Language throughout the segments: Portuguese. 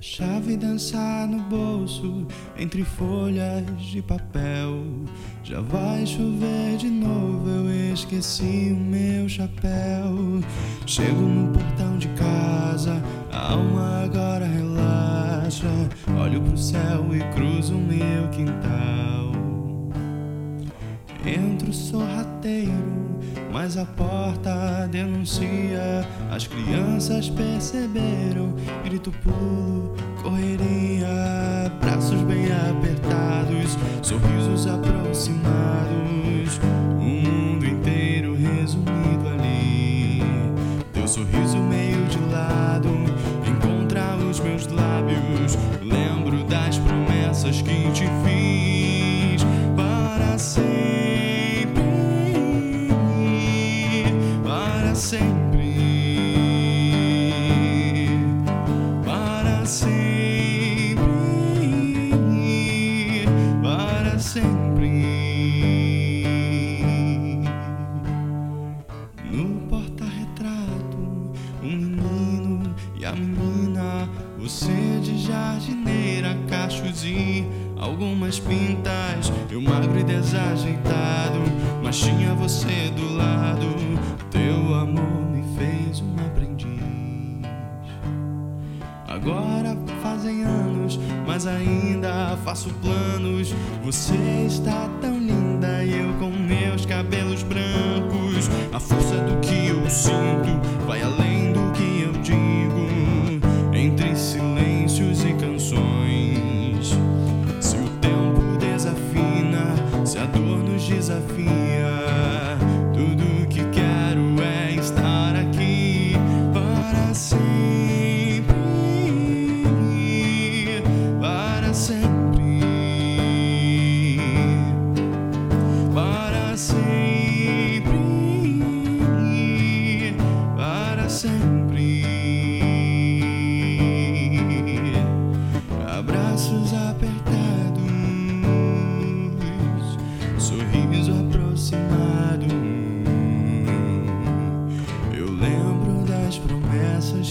Chave dançar no bolso, entre folhas de papel. Já vai chover de novo, eu esqueci o meu chapéu. Chego no portão de casa, a alma agora relaxa. Olho pro céu e cruzo o meu quintal. Entro sorrateiro, mas a porta denuncia. As crianças perceberam, grito pulo, correria. Braços bem apertados, sorrisos aproximados. O mundo inteiro resumido ali. Teu sorriso meio de lado, encontra os meus lábios. Lembro das promessas que te fiz sempre. Para sempre. Para sempre. No porta-retrato, um menino e a menina. Você de jardineira, cachos e algumas pintas. Eu magro e desajeitado, mas tinha você do lado. Mas ainda faço planos. Você está tão linda e eu com meus cabelos brancos. A força do que eu sinto vai além do que eu digo. Entre silêncios e canções. Se o tempo desafina, se a dor nos desafia,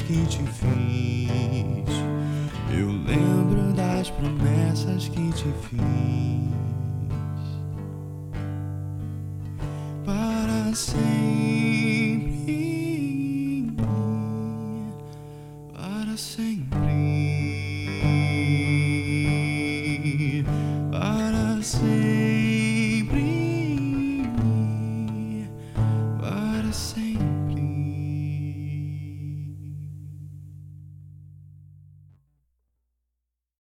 que te fiz. Eu lembro das promessas que te fiz. Para sempre. Para sempre.